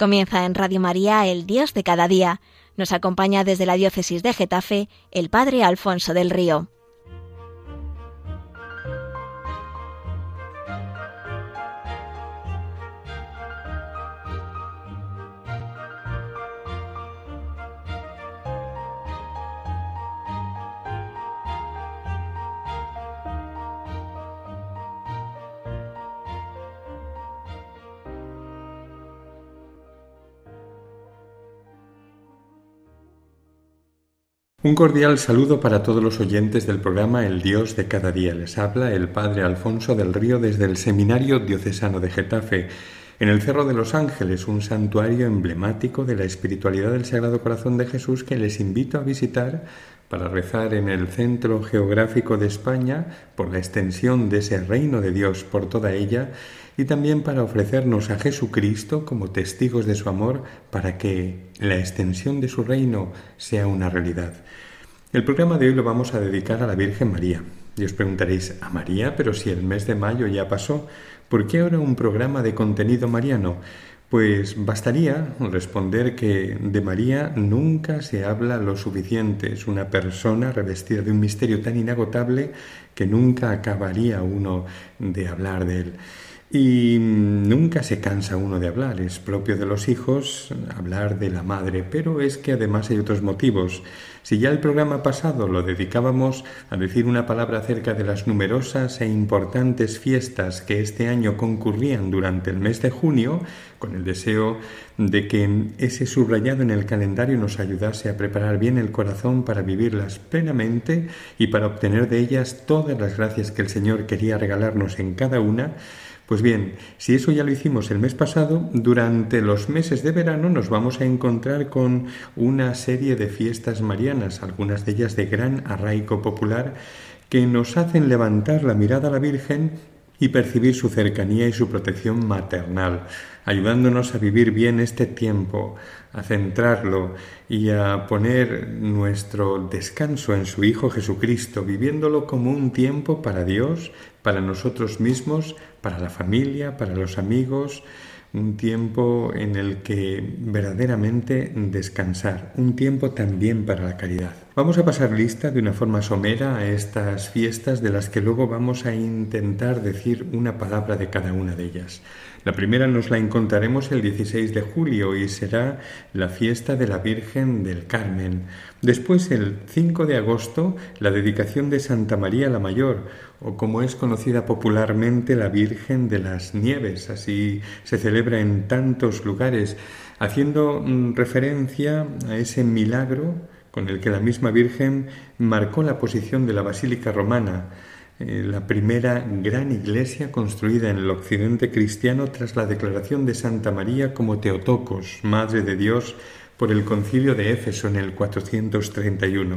Comienza en Radio María El Dios de cada día. Nos acompaña desde la diócesis de Getafe el Padre Alfonso del Río. Un cordial saludo para todos los oyentes del programa El Dios de cada día. Les habla el Padre Alfonso del Río desde el Seminario Diocesano de Getafe, en el Cerro de los Ángeles, un santuario emblemático de la espiritualidad del Sagrado Corazón de Jesús que les invito a visitar para rezar en el centro geográfico de España por la extensión de ese reino de Dios por toda ella y también para ofrecernos a Jesucristo como testigos de su amor para que la extensión de su reino sea una realidad. El programa de hoy lo vamos a dedicar a la Virgen María. Y os preguntaréis, ¿a María? Pero si el mes de mayo ya pasó, ¿por qué ahora un programa de contenido mariano? Pues bastaría responder que de María nunca se habla lo suficiente. Es una persona revestida de un misterio tan inagotable que nunca acabaría uno de hablar de él. Y nunca se cansa uno de hablar, es propio de los hijos hablar de la madre, pero es que además hay otros motivos. Si ya el programa pasado lo dedicábamos a decir una palabra acerca de las numerosas e importantes fiestas que este año concurrían durante el mes de junio, con el deseo de que ese subrayado en el calendario nos ayudase a preparar bien el corazón para vivirlas plenamente y para obtener de ellas todas las gracias que el Señor quería regalarnos en cada una, pues bien, si eso ya lo hicimos el mes pasado, durante los meses de verano nos vamos a encontrar con una serie de fiestas marianas, algunas de ellas de gran arraigo popular, que nos hacen levantar la mirada a la Virgen y percibir su cercanía y su protección maternal, ayudándonos a vivir bien este tiempo, a centrarlo y a poner nuestro descanso en su Hijo Jesucristo, viviéndolo como un tiempo para Dios, para nosotros mismos, para la familia, para los amigos, un tiempo en el que verdaderamente descansar, un tiempo también para la caridad. Vamos a pasar lista de una forma somera a estas fiestas de las que luego vamos a intentar decir una palabra de cada una de ellas. La primera nos la encontraremos el 16 de julio y será la fiesta de la Virgen del Carmen. Después, el 5 de agosto, la dedicación de Santa María la Mayor, o como es conocida popularmente la Virgen de las Nieves. Así se celebra en tantos lugares, haciendo mm, referencia a ese milagro con el que la misma Virgen marcó la posición de la Basílica Romana eh, la primera gran iglesia construida en el occidente cristiano tras la declaración de Santa María como Teotocos, Madre de Dios, por el concilio de Éfeso en el 431.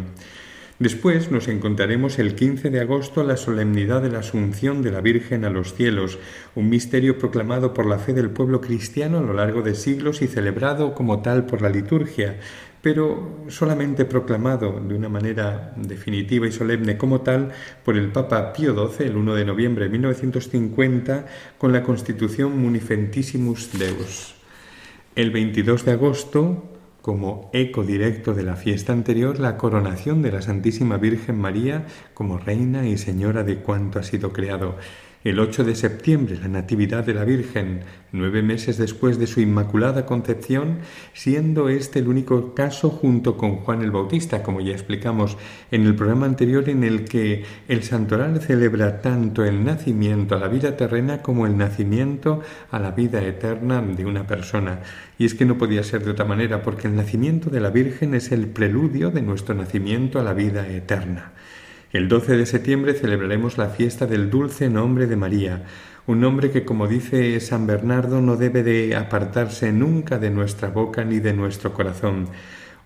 Después nos encontraremos el 15 de agosto la solemnidad de la Asunción de la Virgen a los cielos, un misterio proclamado por la fe del pueblo cristiano a lo largo de siglos y celebrado como tal por la liturgia, pero solamente proclamado de una manera definitiva y solemne como tal por el Papa Pío XII el 1 de noviembre de 1950 con la Constitución Munifentissimus Deus. El 22 de agosto, como eco directo de la fiesta anterior, la coronación de la Santísima Virgen María como Reina y Señora de cuanto ha sido creado. El 8 de septiembre, la Natividad de la Virgen, nueve meses después de su Inmaculada Concepción, siendo este el único caso junto con Juan el Bautista, como ya explicamos en el programa anterior, en el que el santoral celebra tanto el nacimiento a la vida terrena como el nacimiento a la vida eterna de una persona. Y es que no podía ser de otra manera, porque el nacimiento de la Virgen es el preludio de nuestro nacimiento a la vida eterna. El 12 de septiembre celebraremos la fiesta del dulce nombre de María, un nombre que, como dice San Bernardo, no debe de apartarse nunca de nuestra boca ni de nuestro corazón.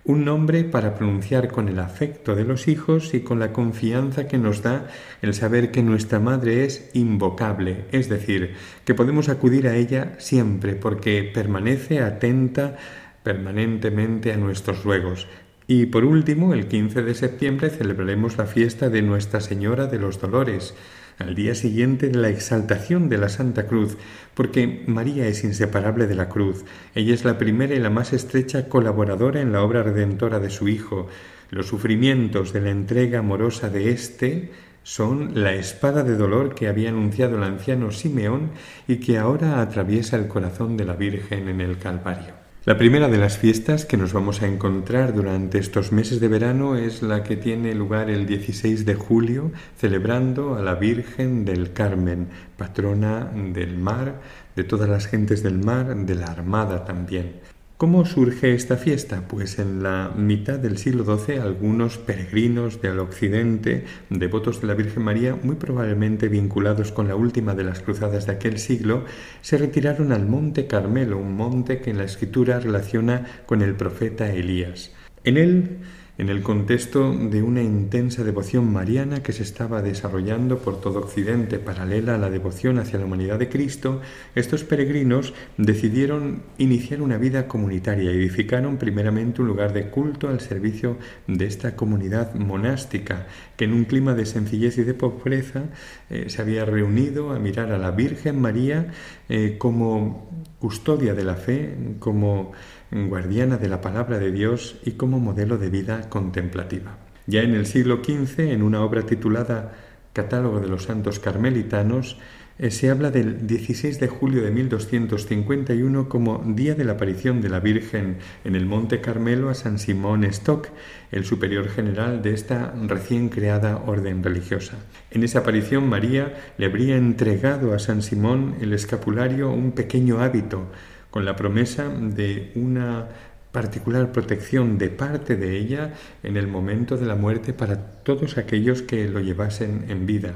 Un nombre para pronunciar con el afecto de los hijos y con la confianza que nos da el saber que nuestra madre es invocable, es decir, que podemos acudir a ella siempre porque permanece atenta permanentemente a nuestros ruegos, y por último, el 15 de septiembre celebraremos la fiesta de Nuestra Señora de los Dolores, al día siguiente de la exaltación de la Santa Cruz, porque María es inseparable de la cruz. Ella es la primera y la más estrecha colaboradora en la obra redentora de su Hijo. Los sufrimientos de la entrega amorosa de éste son la espada de dolor que había anunciado el anciano Simeón y que ahora atraviesa el corazón de la Virgen en el Calvario. La primera de las fiestas que nos vamos a encontrar durante estos meses de verano es la que tiene lugar el 16 de julio, celebrando a la Virgen del Carmen, patrona del mar, de todas las gentes del mar, de la Armada también. ¿Cómo surge esta fiesta? Pues en la mitad del siglo XII algunos peregrinos del occidente, devotos de la Virgen María, muy probablemente vinculados con la última de las cruzadas de aquel siglo, se retiraron al Monte Carmelo, un monte que en la escritura relaciona con el profeta Elías. En él en el contexto de una intensa devoción mariana que se estaba desarrollando por todo Occidente, paralela a la devoción hacia la humanidad de Cristo, estos peregrinos decidieron iniciar una vida comunitaria y edificaron primeramente un lugar de culto al servicio de esta comunidad monástica, que en un clima de sencillez y de pobreza eh, se había reunido a mirar a la Virgen María eh, como custodia de la fe, como guardiana de la palabra de Dios y como modelo de vida contemplativa. Ya en el siglo XV, en una obra titulada Catálogo de los Santos Carmelitanos, eh, se habla del 16 de julio de 1251 como día de la aparición de la Virgen en el Monte Carmelo a San Simón Stock, el superior general de esta recién creada orden religiosa. En esa aparición María le habría entregado a San Simón el escapulario un pequeño hábito con la promesa de una particular protección de parte de ella en el momento de la muerte para todos aquellos que lo llevasen en vida.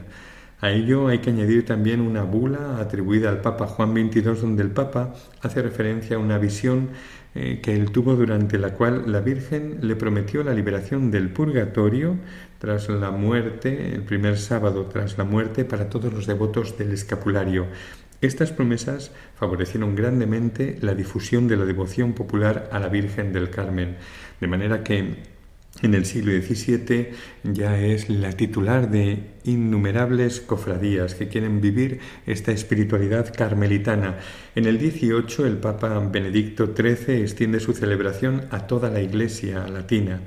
A ello hay que añadir también una bula atribuida al Papa Juan XXII, donde el Papa hace referencia a una visión eh, que él tuvo durante la cual la Virgen le prometió la liberación del purgatorio tras la muerte, el primer sábado tras la muerte, para todos los devotos del escapulario. Estas promesas favorecieron grandemente la difusión de la devoción popular a la Virgen del Carmen, de manera que en el siglo XVII ya es la titular de innumerables cofradías que quieren vivir esta espiritualidad carmelitana. En el XVIII el Papa Benedicto XIII extiende su celebración a toda la Iglesia latina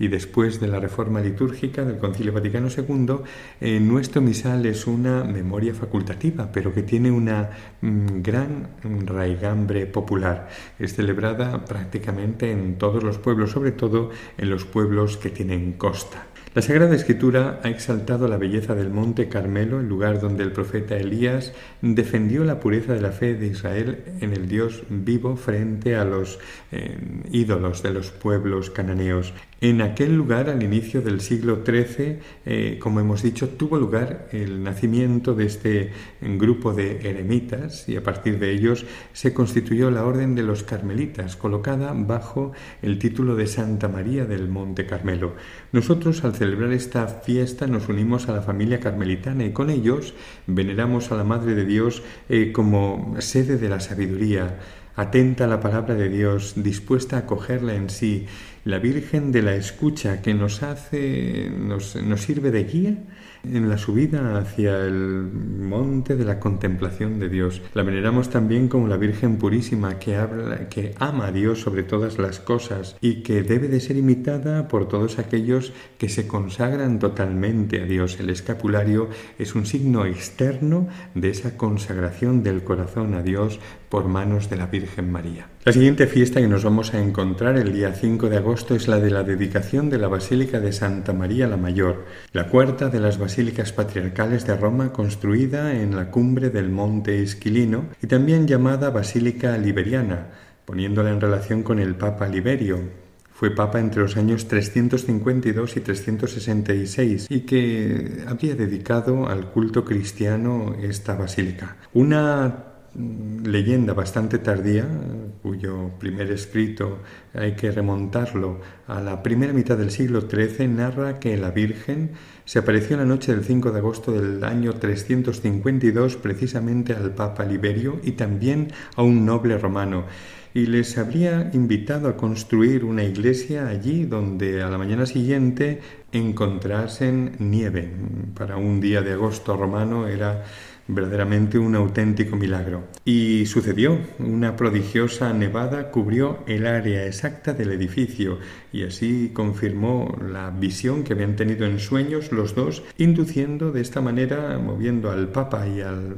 y después de la reforma litúrgica del Concilio Vaticano II, eh, nuestro misal es una memoria facultativa, pero que tiene una mm, gran raigambre popular. Es celebrada prácticamente en todos los pueblos, sobre todo en los pueblos que tienen costa. La Sagrada Escritura ha exaltado la belleza del monte Carmelo, el lugar donde el profeta Elías defendió la pureza de la fe de Israel en el Dios vivo frente a los eh, ídolos de los pueblos cananeos. En aquel lugar, al inicio del siglo XIII, eh, como hemos dicho, tuvo lugar el nacimiento de este grupo de eremitas y a partir de ellos se constituyó la Orden de los Carmelitas, colocada bajo el título de Santa María del Monte Carmelo. Nosotros, al celebrar esta fiesta, nos unimos a la familia carmelitana y con ellos veneramos a la Madre de Dios eh, como sede de la sabiduría, atenta a la palabra de Dios, dispuesta a acogerla en sí la Virgen de la Escucha que nos hace, nos, nos sirve de guía en la subida hacia el monte de la contemplación de Dios. La veneramos también como la Virgen Purísima que, habla, que ama a Dios sobre todas las cosas y que debe de ser imitada por todos aquellos que se consagran totalmente a Dios. El escapulario es un signo externo de esa consagración del corazón a Dios por manos de la Virgen María. La siguiente fiesta que nos vamos a encontrar el día 5 de agosto es la de la dedicación de la Basílica de Santa María la Mayor, la cuarta de las basílicas patriarcales de Roma construida en la cumbre del monte Esquilino y también llamada Basílica Liberiana, poniéndola en relación con el Papa Liberio, fue papa entre los años 352 y 366 y que habría dedicado al culto cristiano esta basílica. Una leyenda bastante tardía, cuyo primer escrito hay que remontarlo a la primera mitad del siglo XIII, narra que la Virgen se apareció en la noche del 5 de agosto del año 352 precisamente al Papa Liberio y también a un noble romano y les habría invitado a construir una iglesia allí donde a la mañana siguiente encontrasen nieve. Para un día de agosto romano era verdaderamente un auténtico milagro. Y sucedió, una prodigiosa nevada cubrió el área exacta del edificio y así confirmó la visión que habían tenido en sueños los dos, induciendo de esta manera, moviendo al Papa y al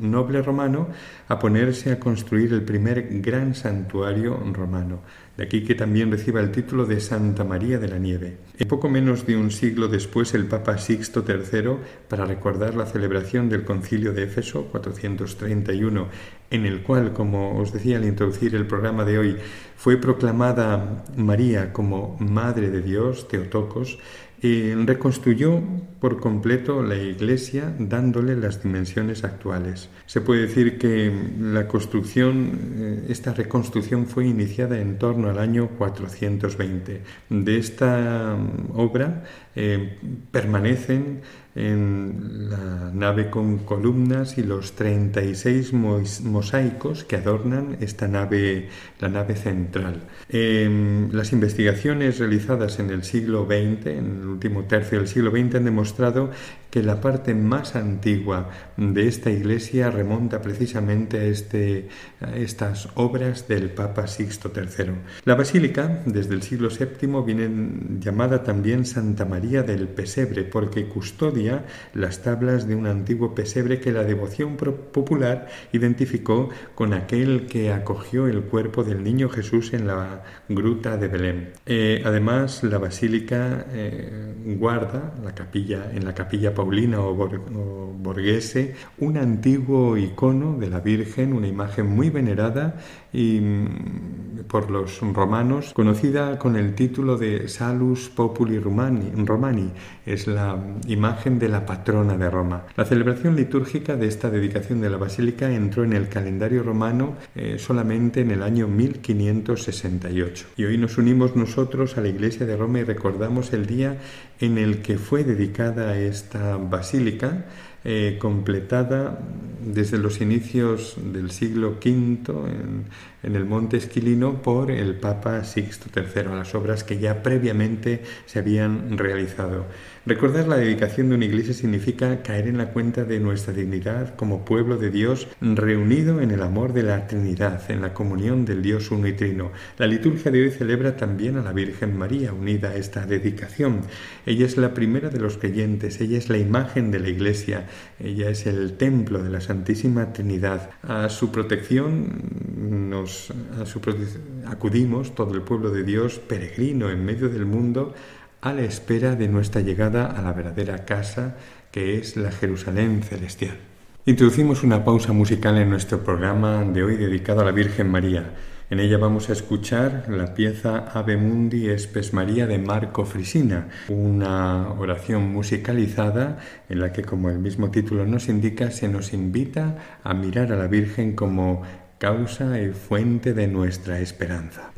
noble romano, a ponerse a construir el primer gran santuario romano. Aquí que también reciba el título de Santa María de la Nieve. En poco menos de un siglo después, el Papa Sixto III, para recordar la celebración del Concilio de Éfeso 431, en el cual, como os decía al introducir el programa de hoy, fue proclamada María como Madre de Dios, Teotocos, y reconstruyó por completo la iglesia dándole las dimensiones actuales. Se puede decir que la construcción, eh, esta reconstrucción fue iniciada en torno al año 420. De esta mm, obra eh, permanecen en la nave con columnas y los 36 mosaicos que adornan esta nave, la nave central. Em, las investigaciones realizadas en el siglo XX, en el último tercio del siglo XX, han demostrado que la parte más antigua de esta iglesia remonta precisamente a, este, a estas obras del Papa Sixto III. La basílica, desde el siglo VII, viene llamada también Santa María del Pesebre, porque custodia las tablas de un antiguo pesebre que la devoción popular identificó con aquel que acogió el cuerpo del niño Jesús en la gruta de Belén. Eh, además, la basílica eh, guarda la capilla, en la capilla Paulina o, Borghese, un antiguo icono de la Virgen, una imagen muy venerada y, mm, por los romanos, conocida con el título de Salus Populi Romani. Es la imagen de la patrona de Roma. La celebración litúrgica de esta dedicación de la basílica entró en el calendario romano eh, solamente en el año 1568. Y hoy nos unimos nosotros a la Iglesia de Roma y recordamos el día en el que fue dedicada esta basílica, eh, completada desde los inicios del siglo V en, el Monte Esquilino por el Papa Sixto III, las obras que ya previamente se habían realizado. Recordar la dedicación de una iglesia significa caer en la cuenta de nuestra dignidad como pueblo de Dios reunido en el amor de la Trinidad, en la comunión del Dios uno y trino. La liturgia de hoy celebra también a la Virgen María unida a esta dedicación. Ella es la primera de los creyentes, ella es la imagen de la iglesia, ella es el templo de la Santísima Trinidad. A su protección nos acudimos todo el pueblo de Dios peregrino en medio del mundo a la espera de nuestra llegada a la verdadera casa que es la Jerusalén celestial. Introducimos una pausa musical en nuestro programa de hoy dedicado a la Virgen María. En ella vamos a escuchar la pieza Ave Mundi Espes María de Marco Frisina, una oración musicalizada en la que, como el mismo título nos indica, se nos invita a mirar a la Virgen como causa y fuente de nuestra esperanza.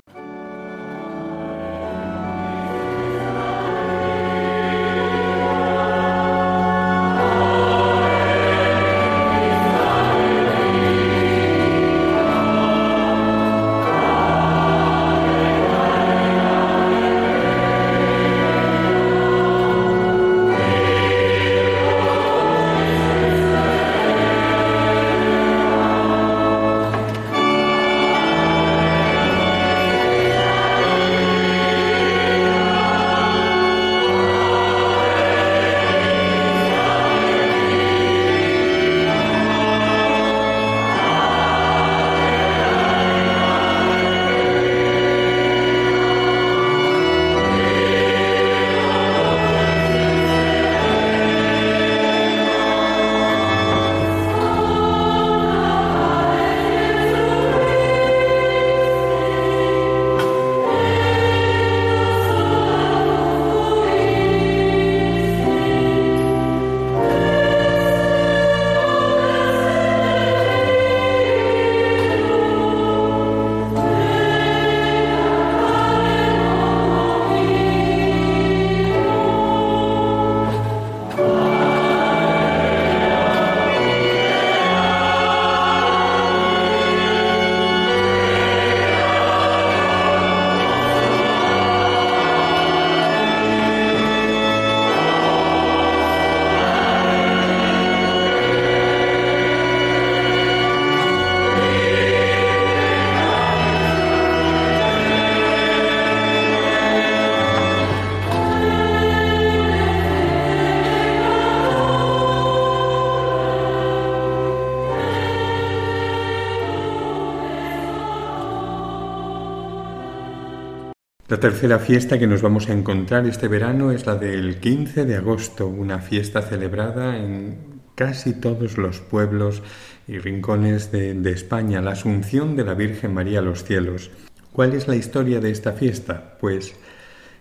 Tercera fiesta que nos vamos a encontrar este verano es la del 15 de agosto, una fiesta celebrada en casi todos los pueblos y rincones de, España, la Asunción de la Virgen María a los cielos. ¿Cuál es la historia de esta fiesta? Pues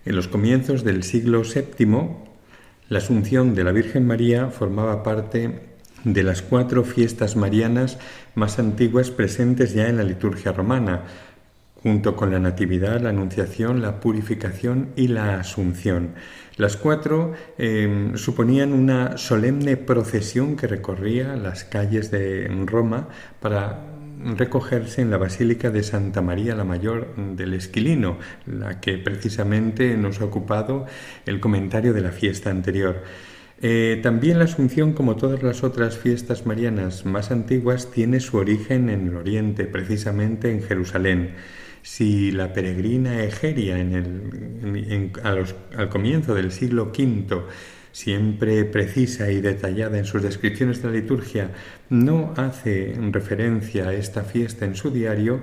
en los comienzos del siglo VII, la Asunción de la Virgen María formaba parte de las cuatro fiestas marianas más antiguas presentes ya en la liturgia romana, junto con la Natividad, la Anunciación, la Purificación y la Asunción. Las cuatro em, suponían una solemne procesión que recorría las calles de Roma para recogerse en la Basílica de Santa María la Mayor del Esquilino, la que precisamente nos ha ocupado el comentario de la fiesta anterior. Eh, también la Asunción, como todas las otras fiestas marianas más antiguas, tiene su origen en el Oriente, precisamente en Jerusalén si la peregrina Egeria en el, al comienzo del siglo V, siempre precisa y detallada en sus descripciones de la liturgia, no hace referencia a esta fiesta en su diario,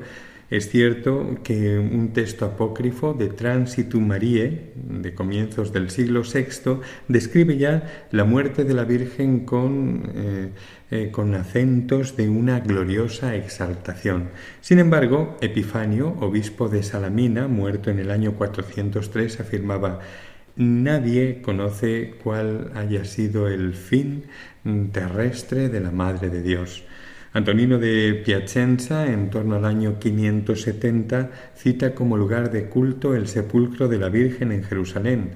es cierto que un texto apócrifo de Transitum Mariae, de comienzos del siglo VI, describe ya la muerte de la Virgen con, eh, eh, con acentos de una gloriosa exaltación. Sin embargo, Epifanio, obispo de Salamina, muerto en el año 403, afirmaba Nadie conoce cuál haya sido el fin terrestre de la Madre de Dios. Antonino de Piacenza, en torno al año 570, cita como lugar de culto el sepulcro de la Virgen en Jerusalén,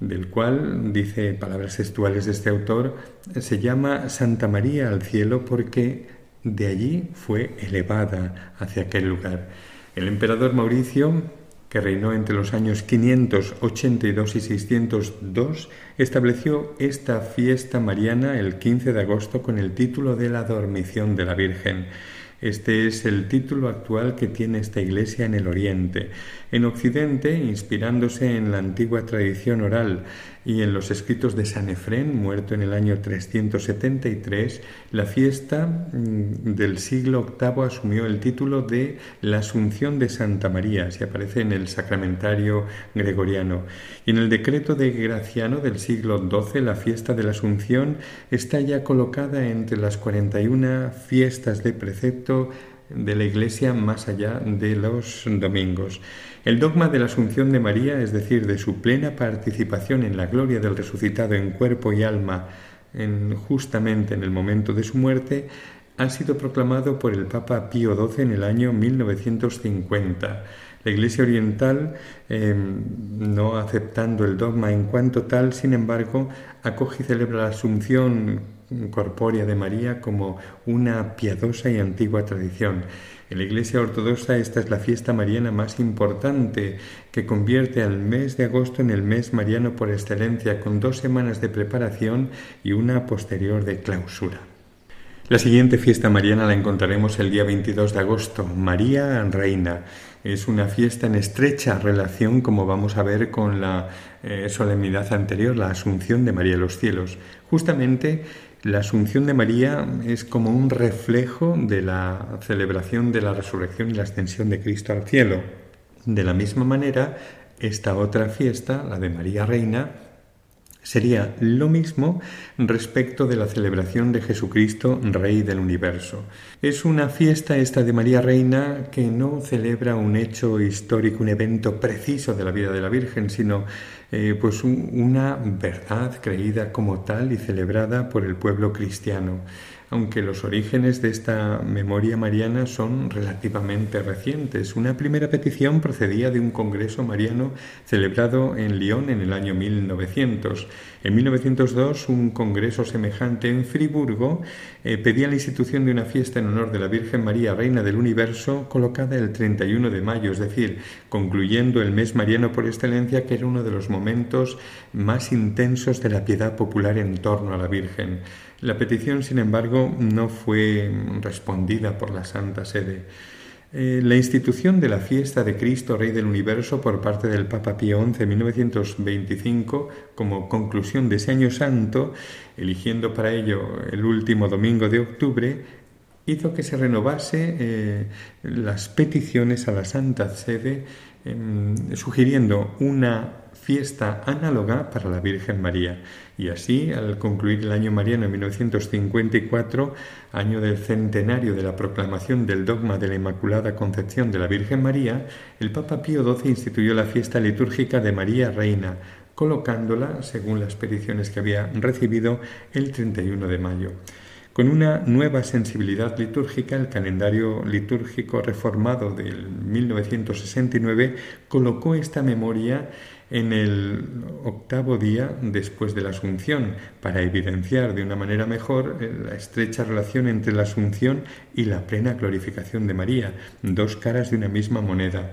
del cual, dice palabras textuales de este autor, se llama Santa María al cielo porque de allí fue elevada hacia aquel lugar. El emperador Mauricio que reinó entre los años 582 y 602, estableció esta fiesta mariana el 15 de agosto con el título de la Dormición de la Virgen. Este es el título actual que tiene esta iglesia en el Oriente. En Occidente, inspirándose en la antigua tradición oral y en los escritos de San Efrén, muerto en el año 373, la fiesta mm, del siglo VIII asumió el título de la Asunción de Santa María, se aparece en el sacramentario gregoriano. Y en el decreto de Graciano del siglo XII, la fiesta de la Asunción está ya colocada entre las 41 fiestas de precepto de la Iglesia más allá de los domingos. El dogma de la Asunción de María, es decir, de su plena participación en la gloria del resucitado en cuerpo y alma en, justamente en el momento de su muerte, ha sido proclamado por el Papa Pío XII en el año 1950. La Iglesia Oriental, em, no aceptando el dogma en cuanto tal, sin embargo, acoge y celebra la Asunción corpórea de María como una piadosa y antigua tradición. En la Iglesia Ortodoxa esta es la fiesta mariana más importante que convierte al mes de agosto en el mes mariano por excelencia, con dos semanas de preparación y una posterior de clausura. La siguiente fiesta mariana la encontraremos el día 22 de agosto, María Reina. Es una fiesta en estrecha relación, como vamos a ver, con la eh, solemnidad anterior, la Asunción de María a los cielos. Justamente la Asunción de María es como un reflejo de la celebración de la resurrección y la ascensión de Cristo al cielo. De la misma manera, esta otra fiesta, la de María Reina, sería lo mismo respecto de la celebración de Jesucristo, Rey del universo. Es una fiesta esta de María Reina que no celebra un hecho histórico, un evento preciso de la vida de la Virgen, sino eh, pues una verdad creída como tal y celebrada por el pueblo cristiano, aunque los orígenes de esta memoria mariana son relativamente recientes. Una primera petición procedía de un congreso mariano celebrado en Lyon en el año 1900. En 1902, un congreso semejante en Friburgo eh, pedía la institución de una fiesta en honor de la Virgen María, Reina del Universo, colocada el 31 de mayo, es decir, concluyendo el mes mariano por excelencia, que era uno de los momentos más intensos de la piedad popular en torno a la Virgen. La petición, sin embargo, no fue respondida por la Santa Sede. Eh, la institución de la fiesta de Cristo Rey del Universo por parte del Papa Pío XI en 1925 como conclusión de ese año santo, eligiendo para ello el último domingo de octubre, hizo que se renovase eh, las peticiones a la Santa Sede, em, sugiriendo una fiesta análoga para la Virgen María. Y así, al concluir el año mariano en 1954, año del centenario de la proclamación del dogma de la Inmaculada Concepción de la Virgen María, el Papa Pío XII instituyó la fiesta litúrgica de María Reina, colocándola, según las peticiones que había recibido, el 31 de mayo. Con una nueva sensibilidad litúrgica, el calendario litúrgico reformado del 1969 colocó esta memoria en el octavo día después de la Asunción, para evidenciar de una manera mejor eh, la estrecha relación entre la Asunción y la plena glorificación de María, dos caras de una misma moneda.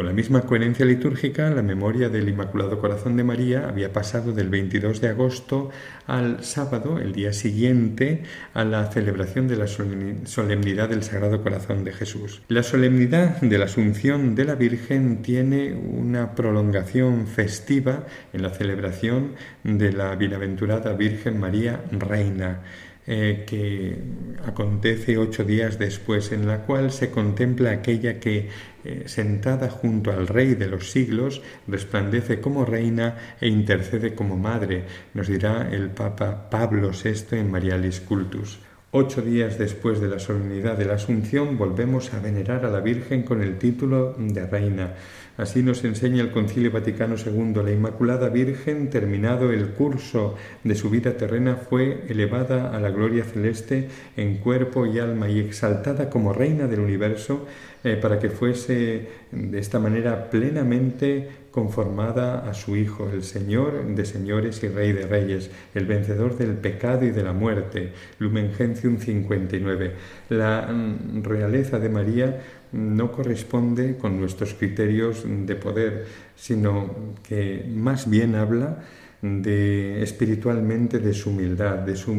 Con la misma coherencia litúrgica, la memoria del Inmaculado Corazón de María había pasado del 22 de agosto al sábado, el día siguiente, a la celebración de la solemnidad del Sagrado Corazón de Jesús. La solemnidad de la Asunción de la Virgen tiene una prolongación festiva en la celebración de la Bienaventurada Virgen María Reina eh, que acontece ocho días después, en la cual se contempla aquella que, eh, sentada junto al Rey de los siglos, resplandece como reina e intercede como madre, nos dirá el Papa Pablo VI en Marialis Cultus. Ocho días después de la solemnidad de la Asunción volvemos a venerar a la Virgen con el título de Reina. Así nos enseña el Concilio Vaticano II. La Inmaculada Virgen, terminado el curso de su vida terrena, fue elevada a la gloria celeste en cuerpo y alma y exaltada como reina del universo eh, para que fuese de esta manera plenamente conformada a su Hijo, el Señor de señores y Rey de reyes, el vencedor del pecado y de la muerte. Lumen Gentium 59. La mm, realeza de María no corresponde con nuestros criterios de poder, sino que más bien habla de espiritualmente de su humildad, de su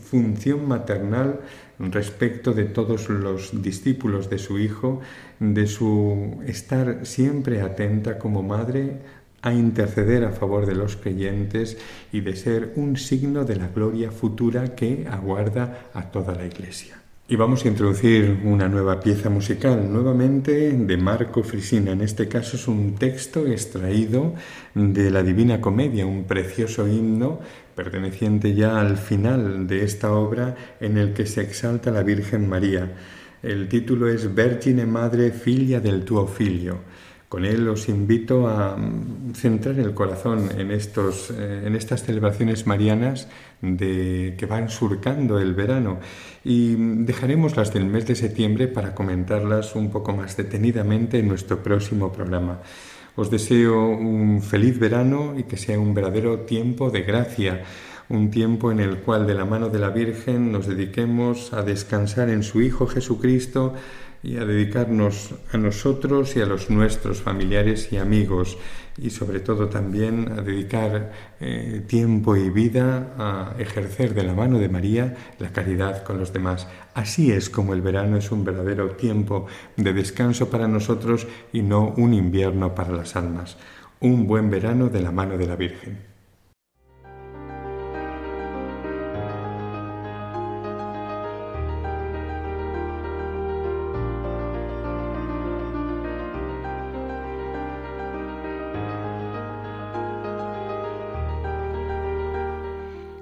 función maternal respecto de todos los discípulos de su hijo, de su estar siempre atenta como madre a interceder a favor de los creyentes y de ser un signo de la gloria futura que aguarda a toda la Iglesia. Y vamos a introducir una nueva pieza musical, nuevamente de Marco Frisina. En este caso es un texto extraído de la Divina Comedia, un precioso himno perteneciente ya al final de esta obra en el que se exalta la Virgen María. El título es Vergine Madre Filia del tuo Figlio. Con él os invito a centrar el corazón en, estos, eh, en estas celebraciones marianas de, que van surcando el verano y dejaremos las del mes de septiembre para comentarlas un poco más detenidamente en nuestro próximo programa. Os deseo un feliz verano y que sea un verdadero tiempo de gracia, un tiempo en el cual de la mano de la Virgen nos dediquemos a descansar en su Hijo Jesucristo, y a dedicarnos a nosotros y a los nuestros familiares y amigos y sobre todo también a dedicar eh, tiempo y vida a ejercer de la mano de María la caridad con los demás. Así es como el verano es un verdadero tiempo de descanso para nosotros y no un invierno para las almas. Un buen verano de la mano de la Virgen.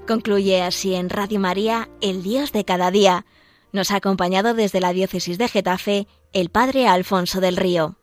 Concluye así en Radio María, el Dios de cada día. Nos ha acompañado desde la diócesis de Getafe el Padre Alfonso del Río.